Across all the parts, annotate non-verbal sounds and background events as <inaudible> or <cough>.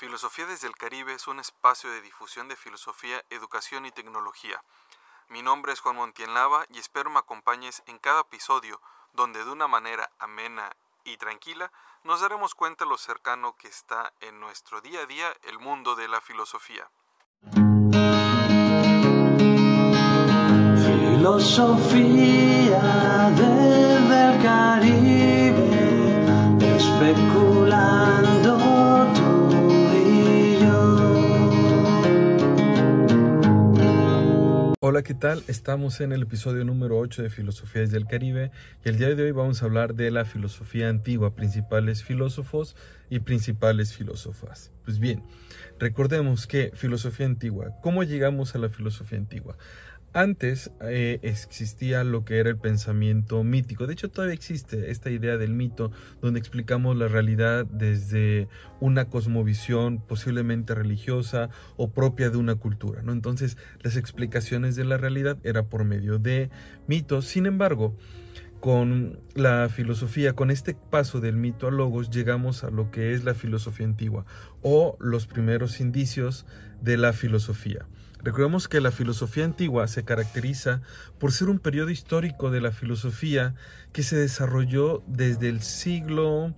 Filosofía desde el Caribe es un espacio de difusión de filosofía, educación y tecnología. Mi nombre es Juan Montienlava y espero me acompañes en cada episodio donde de una manera amena y tranquila nos daremos cuenta lo cercano que está en nuestro día a día el mundo de la filosofía. Filosofía desde el Caribe, especulando Hola, ¿qué tal? Estamos en el episodio número 8 de Filosofía desde el Caribe y el día de hoy vamos a hablar de la filosofía antigua, principales filósofos y principales filósofas. Pues bien, recordemos que filosofía antigua, ¿cómo llegamos a la filosofía antigua? Antes eh, existía lo que era el pensamiento mítico. De hecho, todavía existe esta idea del mito donde explicamos la realidad desde una cosmovisión posiblemente religiosa o propia de una cultura. ¿no? Entonces, las explicaciones de la realidad era por medio de mitos. Sin embargo, con la filosofía, con este paso del mito a logos, llegamos a lo que es la filosofía antigua o los primeros indicios de la filosofía. Recordemos que la filosofía antigua se caracteriza por ser un periodo histórico de la filosofía que se desarrolló desde el siglo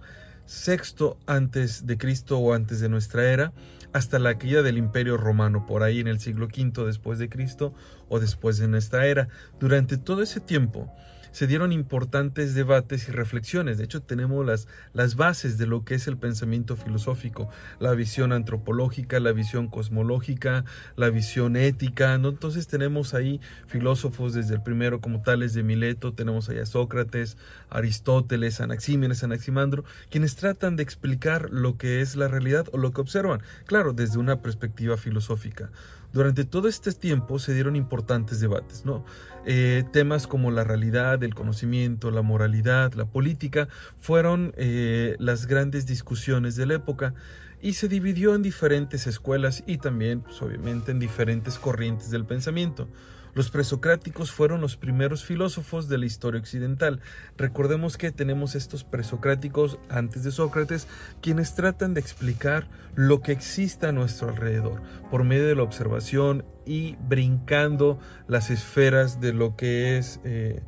VI antes de Cristo o antes de nuestra era hasta la caída del Imperio Romano, por ahí en el siglo V después de Cristo o después de nuestra era. Durante todo ese tiempo, se dieron importantes debates y reflexiones. De hecho, tenemos las, las bases de lo que es el pensamiento filosófico, la visión antropológica, la visión cosmológica, la visión ética. ¿no? Entonces tenemos ahí filósofos desde el primero como tales de Mileto, tenemos ahí a Sócrates, Aristóteles, Anaxímenes, Anaximandro, quienes tratan de explicar lo que es la realidad o lo que observan, claro, desde una perspectiva filosófica. Durante todo este tiempo se dieron importantes debates, ¿no? Eh, temas como la realidad, el conocimiento, la moralidad, la política, fueron eh, las grandes discusiones de la época y se dividió en diferentes escuelas y también, pues, obviamente, en diferentes corrientes del pensamiento. Los presocráticos fueron los primeros filósofos de la historia occidental. Recordemos que tenemos estos presocráticos antes de Sócrates, quienes tratan de explicar lo que existe a nuestro alrededor por medio de la observación y brincando las esferas de lo que es... Eh,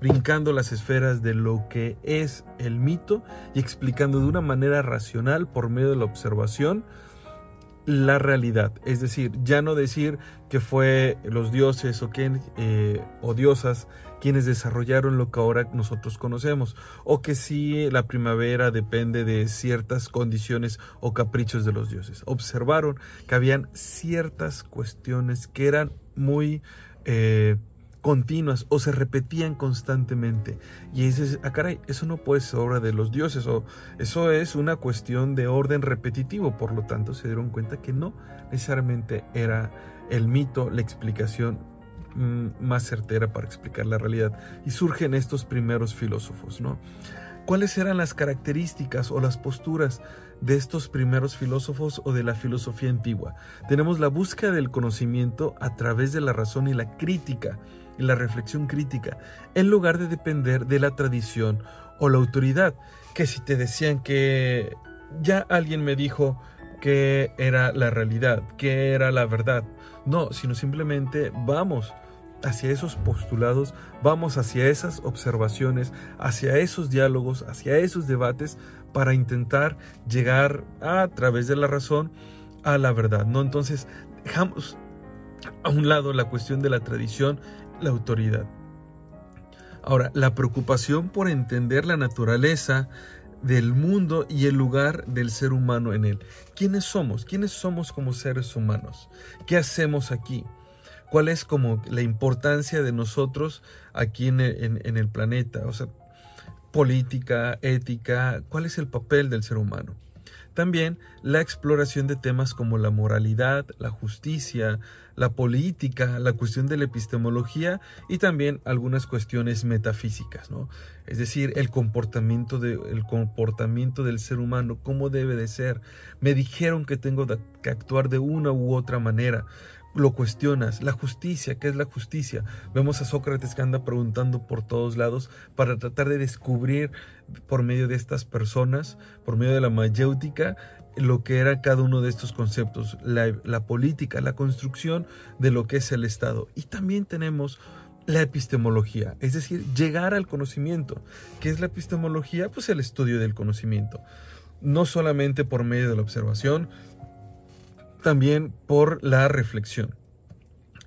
brincando las esferas de lo que es el mito y explicando de una manera racional por medio de la observación la realidad. Es decir, ya no decir que fue los dioses o, eh, o diosas quienes desarrollaron lo que ahora nosotros conocemos, o que si la primavera depende de ciertas condiciones o caprichos de los dioses. Observaron que habían ciertas cuestiones que eran muy eh, continuas o se repetían constantemente. Y dices, ah, caray, eso no puede ser obra de los dioses o eso es una cuestión de orden repetitivo. Por lo tanto, se dieron cuenta que no necesariamente era el mito la explicación mm, más certera para explicar la realidad. Y surgen estos primeros filósofos, ¿no? ¿Cuáles eran las características o las posturas de estos primeros filósofos o de la filosofía antigua? Tenemos la búsqueda del conocimiento a través de la razón y la crítica y la reflexión crítica, en lugar de depender de la tradición o la autoridad, que si te decían que ya alguien me dijo que era la realidad, que era la verdad, no, sino simplemente vamos hacia esos postulados, vamos hacia esas observaciones, hacia esos diálogos, hacia esos debates para intentar llegar a, través de la razón a la verdad, ¿no? Entonces, dejamos a un lado la cuestión de la tradición la autoridad. Ahora, la preocupación por entender la naturaleza del mundo y el lugar del ser humano en él. ¿Quiénes somos? ¿Quiénes somos como seres humanos? ¿Qué hacemos aquí? ¿Cuál es como la importancia de nosotros aquí en el, en el planeta? O sea, política, ética, ¿cuál es el papel del ser humano? También la exploración de temas como la moralidad, la justicia, la política, la cuestión de la epistemología y también algunas cuestiones metafísicas, ¿no? Es decir, el comportamiento, de, el comportamiento del ser humano, cómo debe de ser. Me dijeron que tengo que actuar de una u otra manera lo cuestionas. La justicia, ¿qué es la justicia? Vemos a Sócrates que anda preguntando por todos lados para tratar de descubrir por medio de estas personas, por medio de la mayéutica, lo que era cada uno de estos conceptos, la, la política, la construcción de lo que es el Estado. Y también tenemos la epistemología, es decir, llegar al conocimiento. ¿Qué es la epistemología? Pues el estudio del conocimiento. No solamente por medio de la observación, también por la reflexión.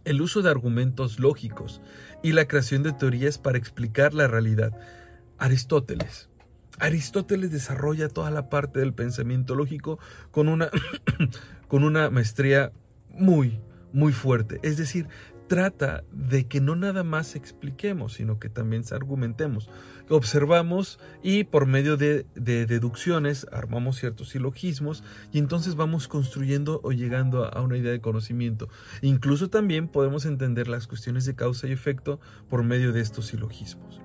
El uso de argumentos lógicos y la creación de teorías para explicar la realidad. Aristóteles. Aristóteles desarrolla toda la parte del pensamiento lógico con una, <coughs> con una maestría muy, muy fuerte. Es decir, trata de que no nada más expliquemos, sino que también argumentemos. Observamos y por medio de, deducciones armamos ciertos silogismos y entonces vamos construyendo o llegando a una idea de conocimiento. Incluso también podemos entender las cuestiones de causa y efecto por medio de estos silogismos.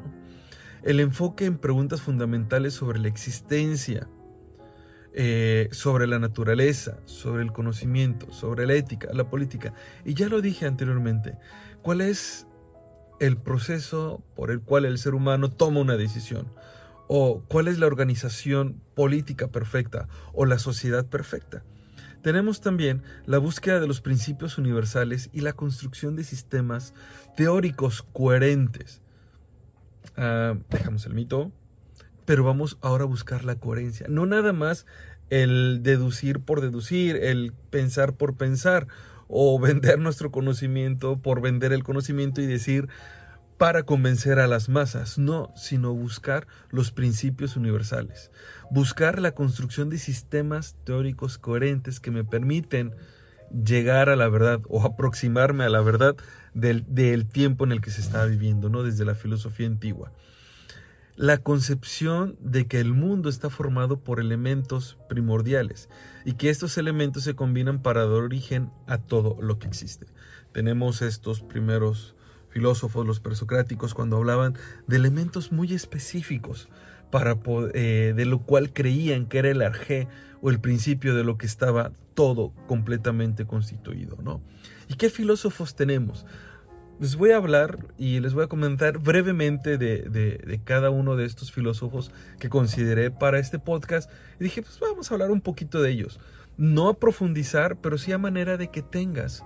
El enfoque en preguntas fundamentales sobre la existencia, eh, sobre la naturaleza, sobre el conocimiento, sobre la ética, la política. Y ya lo dije anteriormente, ¿cuál es el proceso por el cual el ser humano toma una decisión? ¿O cuál es la organización política perfecta o la sociedad perfecta? Tenemos también la búsqueda de los principios universales y la construcción de sistemas teóricos coherentes. Ah, dejamos el mito, pero vamos ahora a buscar la coherencia. No nada más el deducir por deducir, el pensar por pensar, o <laughs> vender nuestro conocimiento por vender el conocimiento y decir para convencer a las masas, no, sino buscar los principios universales, buscar la construcción de sistemas teóricos coherentes que me permiten llegar a la verdad o aproximarme a la verdad del, tiempo en el que se está viviendo, ¿no? Desde la filosofía antigua la concepción de que el mundo está formado por elementos primordiales y que estos elementos se combinan para dar origen a todo lo que existe. Tenemos estos primeros filósofos, los presocráticos, cuando hablaban de elementos muy específicos para eh, de lo cual creían que era el arjé o el principio de lo que estaba todo completamente constituido, ¿no? ¿Y qué filósofos tenemos? Les voy a hablar y les voy a comentar brevemente de, cada uno de estos filósofos que consideré para este podcast. Y dije, pues vamos a hablar un poquito de ellos. No a profundizar, pero sí a manera de que tengas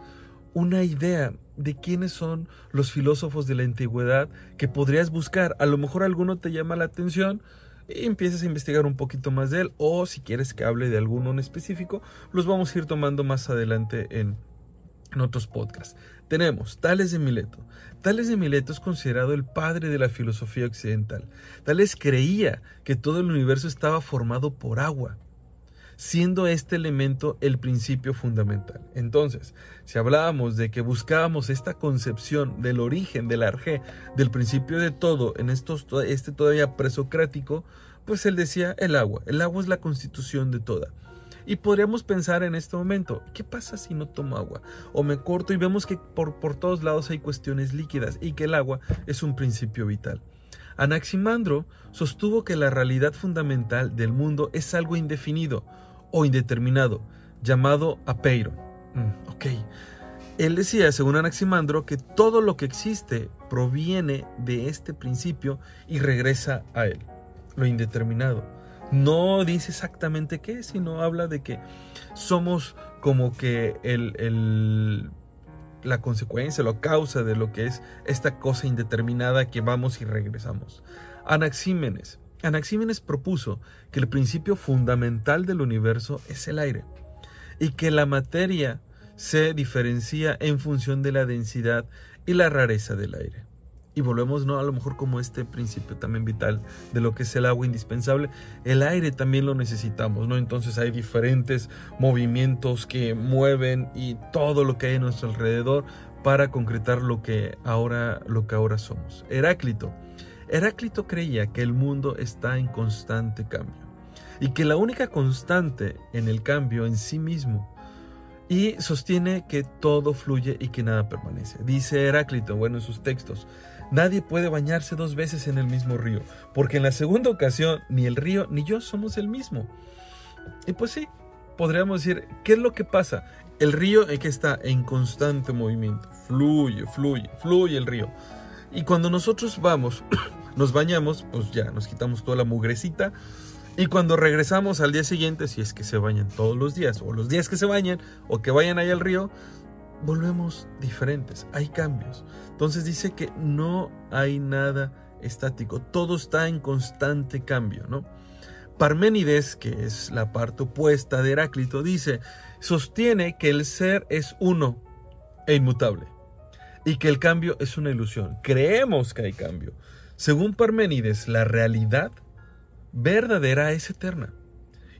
una idea de quiénes son los filósofos de la antigüedad que podrías buscar. A lo mejor alguno te llama la atención y empiezas a investigar un poquito más de él. O si quieres que hable de alguno en específico, los vamos a ir tomando más adelante en, en otros podcasts. Tenemos Tales de Mileto. Tales de Mileto es considerado el padre de la filosofía occidental. Tales creía que todo el universo estaba formado por agua, siendo este elemento el principio fundamental. Entonces, si hablábamos de que buscábamos esta concepción del origen, del arjé, del principio de todo, en estos, este todavía presocrático, pues él decía el agua. El agua es la constitución de toda. Y podríamos pensar en este momento, ¿qué pasa si no tomo agua? O me corto y vemos que por, por todos lados hay cuestiones líquidas y que el agua es un principio vital. Anaximandro sostuvo que la realidad fundamental del mundo es algo indefinido o indeterminado, llamado apeiron. Mm, ok. Él decía, según Anaximandro, que todo lo que existe proviene de este principio y regresa a él, lo indeterminado. No dice exactamente qué, sino habla de que somos como que el, la consecuencia, la causa de lo que es esta cosa indeterminada que vamos y regresamos. Anaxímenes. Anaxímenes propuso que el principio fundamental del universo es el aire y que la materia se diferencia en función de la densidad y la rareza del aire y volvemos no a lo mejor como este principio también vital de lo que es el agua indispensable. El aire también lo necesitamos no entonces hay diferentes movimientos que mueven y todo lo que hay a nuestro alrededor para concretar lo que ahora lo que ahora somos. Heráclito. Heráclito creía que el mundo está en constante cambio y que la única constante en el cambio en sí mismo y sostiene que todo fluye y que nada permanece. Dice Heráclito, bueno, en sus textos, Nadie puede bañarse dos veces en el mismo río, porque en la segunda ocasión ni el río ni yo somos el mismo. Y pues sí, podríamos decir, ¿qué es lo que pasa? El río es que está en constante movimiento, fluye, fluye, fluye el río. Y cuando nosotros vamos, <clears throat> nos bañamos, pues ya nos quitamos toda la mugrecita. Y cuando regresamos al día siguiente, si es que se bañan todos los días, o los días que se bañan, o que vayan ahí al río, volvemos diferentes, hay cambios. Entonces dice que no hay nada estático, todo está en constante cambio, ¿no? Parménides, que es la parte opuesta de Heráclito, dice, sostiene que el ser es uno e inmutable y que el cambio es una ilusión. Creemos que hay cambio. Según Parménides, la realidad verdadera es eterna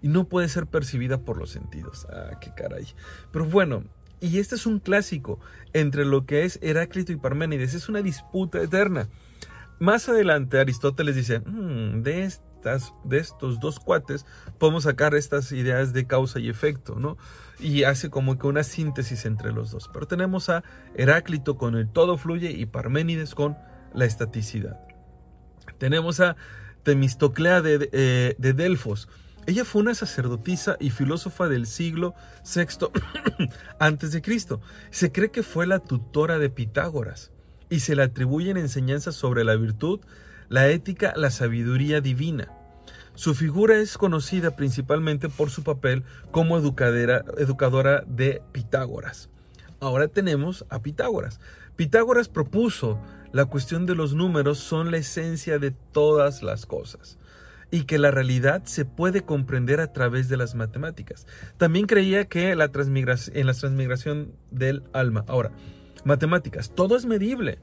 y no puede ser percibida por los sentidos. Ah, qué caray. Pero bueno, y este es un clásico entre lo que es Heráclito y Parménides. Es una disputa eterna. Más adelante Aristóteles dice, "Mm, de, estas, de estos dos cuates podemos sacar estas ideas de causa y efecto, ¿no? Y hace como que una síntesis entre los dos. Pero tenemos a Heráclito con el todo fluye y Parménides con la estaticidad. Tenemos a Temistoclea de, eh, de Delfos. Ella fue una sacerdotisa y filósofa del siglo VI <clears throat> antes de Cristo. Se cree que fue la tutora de Pitágoras y se le atribuyen enseñanzas sobre la virtud, la ética, la sabiduría divina. Su figura es conocida principalmente por su papel como educadora, educadora de Pitágoras. Ahora tenemos a Pitágoras. Pitágoras propuso la cuestión de los números son la esencia de todas las cosas y que la realidad se puede comprender a través de las matemáticas. También creía que en la transmigración del alma. Ahora, matemáticas, todo es medible.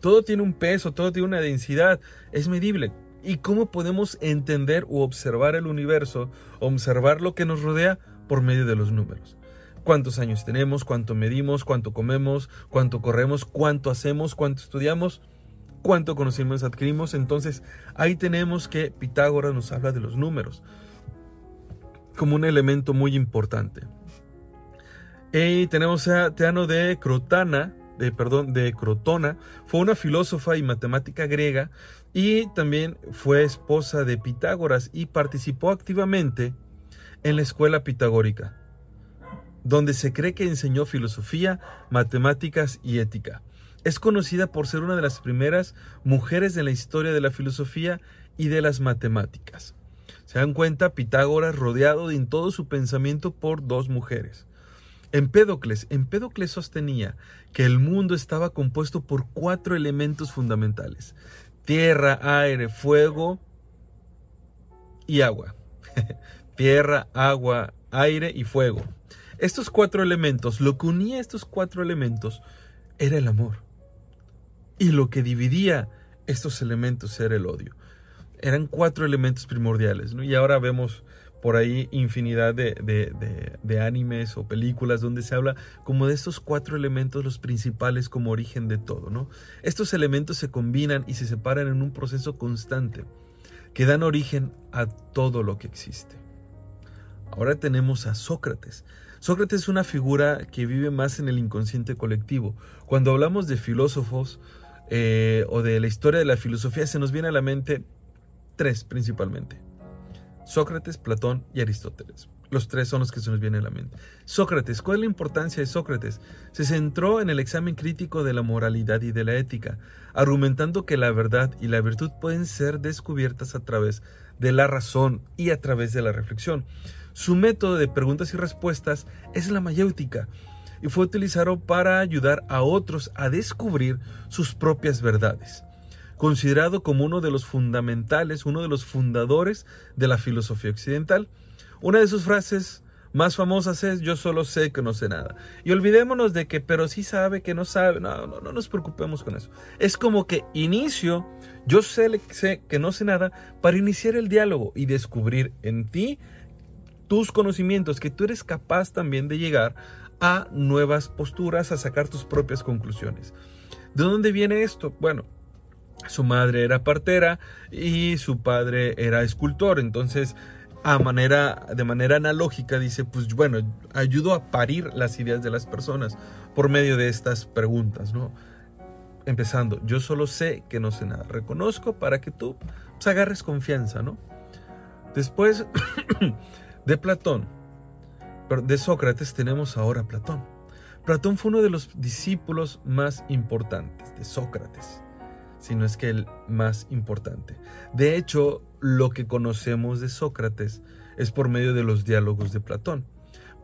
Todo tiene un peso, todo tiene una densidad, es medible. ¿Y cómo podemos entender o observar el universo, observar lo que nos rodea por medio de los números? ¿Cuántos años tenemos? ¿Cuánto medimos? ¿Cuánto comemos? ¿Cuánto corremos? ¿Cuánto hacemos? ¿Cuánto estudiamos? ¿Cuánto conocimientos adquirimos? Entonces, ahí tenemos que Pitágoras nos habla de los números como un elemento muy importante. Y tenemos a Teano de Crotana, de, perdón, de Crotona, fue una filósofa y matemática griega y también fue esposa de Pitágoras y participó activamente en la escuela pitagórica, donde se cree que enseñó filosofía, matemáticas y ética. Es conocida por ser una de las primeras mujeres de la historia de la filosofía y de las matemáticas. Se dan cuenta, Pitágoras rodeado en todo su pensamiento por dos mujeres. Empédocles, Empédocles sostenía que el mundo estaba compuesto por cuatro elementos fundamentales: tierra, aire, fuego y agua. <laughs> tierra, agua, aire y fuego. Estos cuatro elementos, lo que unía a estos cuatro elementos era el amor. Y lo que dividía estos elementos era el odio. Eran cuatro elementos primordiales, ¿no? Y ahora vemos por ahí infinidad de, de, de, animes o películas donde se habla como de estos cuatro elementos los principales como origen de todo. Estos elementos se combinan y se separan en un proceso constante que dan origen a todo lo que existe. Ahora tenemos a Sócrates. Sócrates es una figura que vive más en el inconsciente colectivo. Cuando hablamos de filósofos eh, o de la historia de la filosofía se nos viene a la mente tres principalmente. Sócrates, Platón y Aristóteles. Los tres son los que se nos vienen a la mente. Sócrates, ¿cuál es la importancia de Sócrates? Se centró en el examen crítico de la moralidad y de la ética, argumentando que la verdad y la virtud pueden ser descubiertas a través de la razón y a través de la reflexión. Su método de preguntas y respuestas es la mayéutica y fue utilizado para ayudar a otros a descubrir sus propias verdades considerado como uno de los fundamentales, uno de los fundadores de la filosofía occidental. Una de sus frases más famosas es yo solo sé que no sé nada. Y olvidémonos de que pero sí sabe que no sabe. No, no, no nos preocupemos con eso. Es como que inicio, yo sé, sé que no sé nada para iniciar el diálogo y descubrir en ti tus conocimientos, que tú eres capaz también de llegar a nuevas posturas, a sacar tus propias conclusiones. ¿De dónde viene esto? Bueno, su madre era partera y su padre era escultor. Entonces, a manera, de manera analógica, dice, pues bueno, ayudo a parir las ideas de las personas por medio de estas preguntas, ¿no? Empezando, yo solo sé que no sé nada. Reconozco para que tú pues, agarres confianza, ¿no? Después <coughs> de Platón, de Sócrates tenemos ahora a Platón. Platón fue uno de los discípulos más importantes de Sócrates, si no es que el más importante. De hecho, lo que conocemos de Sócrates es por medio de los diálogos de Platón.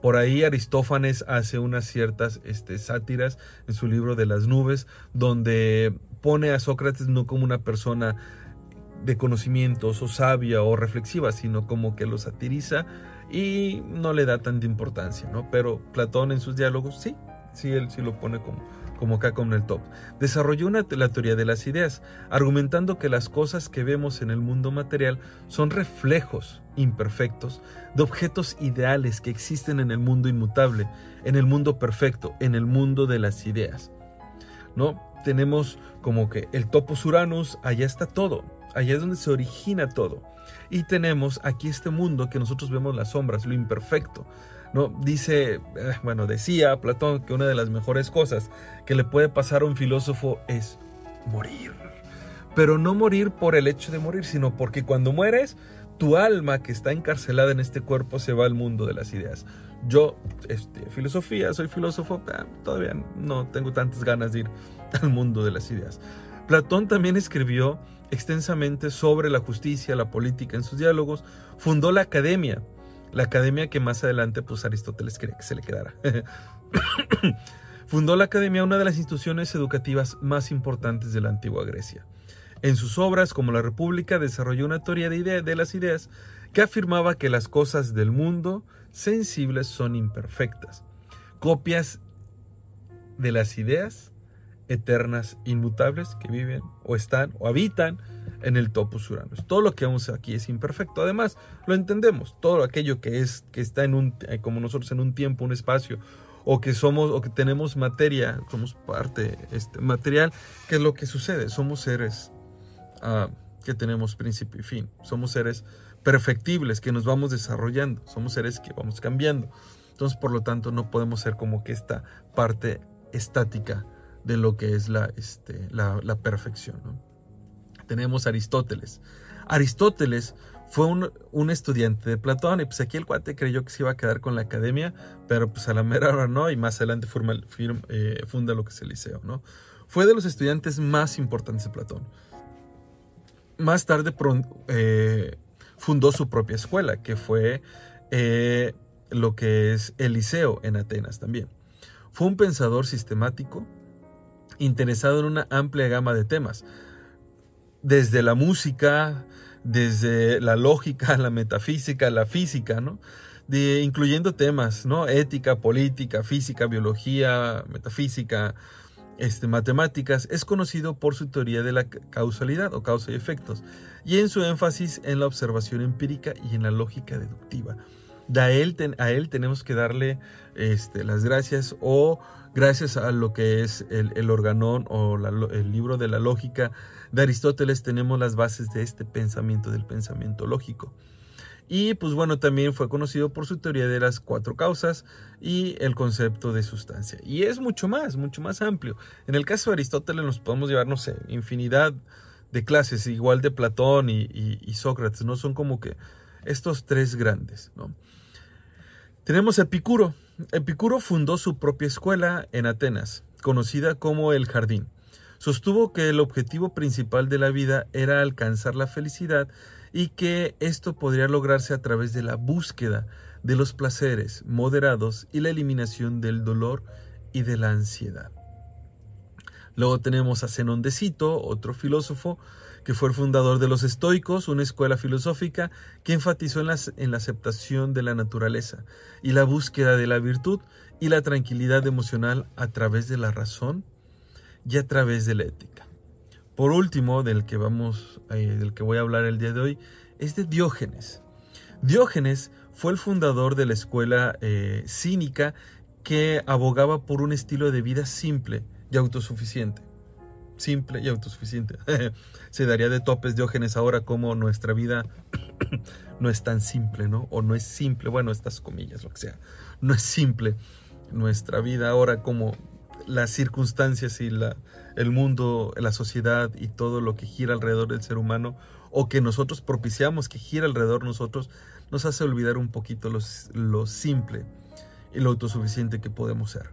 Por ahí Aristófanes hace unas ciertas este, sátiras en su libro de las nubes, donde pone a Sócrates no como una persona de conocimientos o sabia o reflexiva, sino como que lo satiriza y no le da tanta importancia, ¿no? Pero Platón en sus diálogos sí, sí, él sí lo pone como, como acá como en el top. Desarrolló una, la teoría de las ideas, argumentando que las cosas que vemos en el mundo material son reflejos imperfectos de objetos ideales que existen en el mundo inmutable, en el mundo perfecto, en el mundo de las ideas. ¿No? Tenemos como que el topos Uranus, allá está todo, allá es donde se origina todo. Y tenemos aquí este mundo que nosotros vemos las sombras, lo imperfecto. ¿no? Dice, eh, bueno, decía Platón que una de las mejores cosas que le puede pasar a un filósofo es morir. Pero no morir por el hecho de morir, sino porque cuando mueres, tu alma que está encarcelada en este cuerpo se va al mundo de las ideas. Yo, este, filosofía, soy filósofo, ah, todavía no tengo tantas ganas de ir al mundo de las ideas. Platón también escribió extensamente sobre la justicia, la política en sus diálogos, fundó la academia, la academia que más adelante pues Aristóteles quería que se le quedara. <coughs> fundó la academia, una de las instituciones educativas más importantes de la antigua Grecia. En sus obras, como La República, desarrolló una teoría de, de las ideas que afirmaba que las cosas del mundo sensibles son imperfectas, copias de las ideas eternas, inmutables, que viven o están o habitan en el topos Uranus. Todo lo que vemos aquí es imperfecto. Además, lo entendemos. Todo aquello que es que está en un eh, como nosotros en un tiempo, un espacio o que somos o que tenemos materia, somos parte este material, ¿qué es lo que sucede? Somos seres ah, que tenemos principio y fin. Somos seres perfectibles que nos vamos desarrollando. Somos seres que vamos cambiando. Entonces, por lo tanto, no podemos ser como que esta parte estática de lo que es la, este, la, perfección. Tenemos Aristóteles. Aristóteles fue un, estudiante de Platón y pues aquí el cuate creyó que se iba a quedar con la academia, pero pues a la mera hora no y más adelante eh, funda lo que es el liceo. ¿no? Fue de los estudiantes más importantes de Platón. Más tarde eh, fundó su propia escuela, que fue eh, lo que es el liceo en Atenas también. Fue un pensador sistemático, interesado en una amplia gama de temas, desde la música, desde la lógica, <laughs> la metafísica, la física, incluyendo temas, ¿no? Ética, política, física, biología, metafísica, este, matemáticas, es conocido por su teoría de la causalidad o causa y efectos, y en su énfasis en la observación empírica y en la lógica deductiva. A él, a él tenemos que darle este, las gracias o Gracias a lo que es el, organón o el libro de la lógica de Aristóteles tenemos las bases de este pensamiento, del pensamiento lógico. Y pues bueno, también fue conocido por su teoría de las cuatro causas y el concepto de sustancia. Y es mucho más, mucho más amplio. En el caso de Aristóteles nos podemos llevar, no sé, infinidad de clases, igual de Platón y, y Sócrates, ¿no? Son como que estos tres grandes, ¿no? Tenemos Epicuro, Epicuro fundó su propia escuela en Atenas, conocida como el Jardín. Sostuvo que el objetivo principal de la vida era alcanzar la felicidad y que esto podría lograrse a través de la búsqueda de los placeres moderados y la eliminación del dolor y de la ansiedad. Luego tenemos a Zenón de Cito, otro filósofo, que fue el fundador de los estoicos, una escuela filosófica que enfatizó en, en la aceptación de la naturaleza y la búsqueda de la virtud y la tranquilidad emocional a través de la razón y a través de la ética. Por último, del que vamos, eh, del que voy a hablar el día de hoy, es de Diógenes. Diógenes fue el fundador de la escuela eh, cínica que abogaba por un estilo de vida simple y autosuficiente simple y autosuficiente. <laughs> Se daría de topes Diógenes ahora como nuestra vida <coughs> no es tan simple, ¿no? O no es simple, bueno, estas comillas, lo que sea. No es simple nuestra vida ahora como las circunstancias y la, el mundo, la sociedad y todo lo que gira alrededor del ser humano o que nosotros propiciamos que gira alrededor de nosotros, nos hace olvidar un poquito lo, lo simple y lo autosuficiente que podemos ser.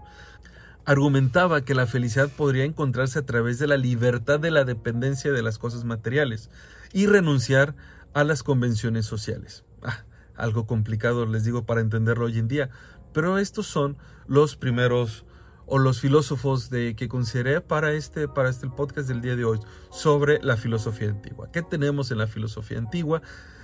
Argumentaba que la felicidad podría encontrarse a través de la libertad de la dependencia de las cosas materiales y renunciar a las convenciones sociales. Ah, algo complicado, les digo, para entenderlo hoy en día, pero estos son los primeros o los filósofos de, que consideré para este, para este podcast del día de hoy sobre la filosofía antigua. ¿Qué tenemos en la filosofía antigua?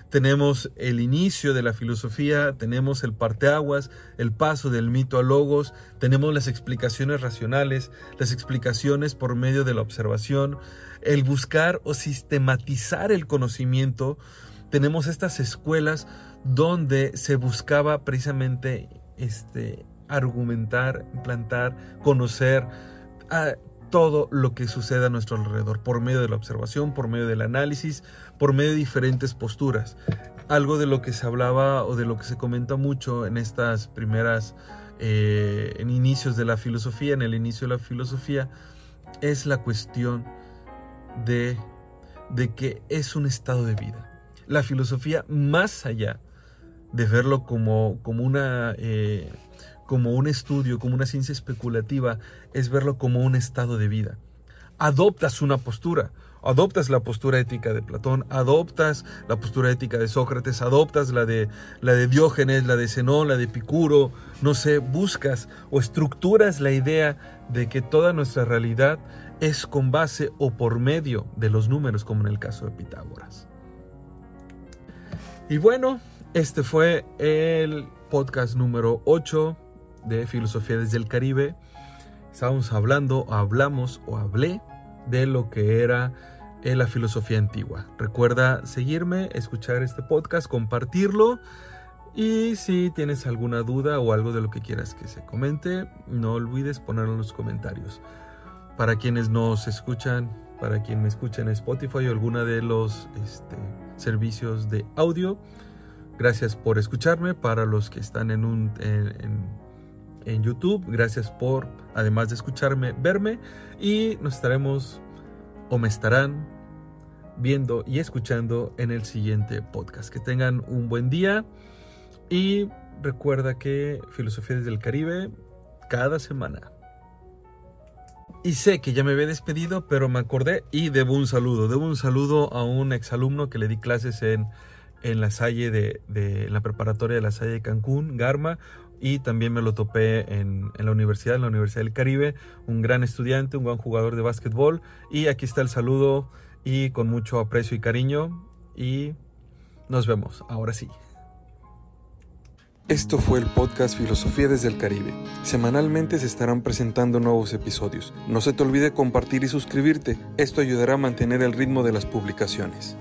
Tenemos el inicio de la filosofía, tenemos el parteaguas, el paso del mito a logos, tenemos las explicaciones racionales, las explicaciones por medio de la observación, el buscar o sistematizar el conocimiento. Tenemos estas escuelas donde se buscaba precisamente este, argumentar, implantar, conocer a todo lo que sucede a nuestro alrededor por medio de la observación, por medio del análisis, por medio de diferentes posturas. Algo de lo que se hablaba o de lo que se comenta mucho en estas primeras, eh, en inicios de la filosofía, en el inicio de la filosofía, es la cuestión de, de que es un estado de vida. La filosofía, más allá de verlo como, como una... Eh, como un estudio, como una ciencia especulativa, es verlo como un estado de vida. Adoptas una postura, adoptas la postura ética de Platón, adoptas la postura ética de Sócrates, adoptas la de, la de Diógenes, la de Zenón, la de Epicuro, no sé, buscas o estructuras la idea de que toda nuestra realidad es con base o por medio de los números, como en el caso de Pitágoras. Y bueno, este fue el podcast número 8 de Filosofía desde el Caribe, estábamos hablando, hablamos o hablé de lo que era eh, la filosofía antigua. Recuerda seguirme, escuchar este podcast, compartirlo y si tienes alguna duda o algo de lo que quieras que se comente, no olvides ponerlo en los comentarios. Para quienes nos escuchan, para quien me escucha en Spotify o alguna de los este, servicios de audio, gracias por escucharme. Para los que están en un en YouTube. Gracias por, además de escucharme, verme y nos estaremos o me estarán viendo y escuchando en el siguiente podcast. Que tengan un buen día y recuerda que Filosofía desde el Caribe cada semana. Y sé que ya me había despedido, pero me acordé y debo un saludo. Debo un saludo a un exalumno que le di clases en, en la Salle de, de la preparatoria de la Salle de Cancún, Garma, y también me lo topé en, la universidad, en la Universidad del Caribe, un gran estudiante, un gran jugador de básquetbol y aquí está el saludo y con mucho aprecio y cariño y nos vemos, ahora sí. Esto fue el podcast Filosofía desde el Caribe. Semanalmente se estarán presentando nuevos episodios. No se te olvide compartir y suscribirte, esto ayudará a mantener el ritmo de las publicaciones.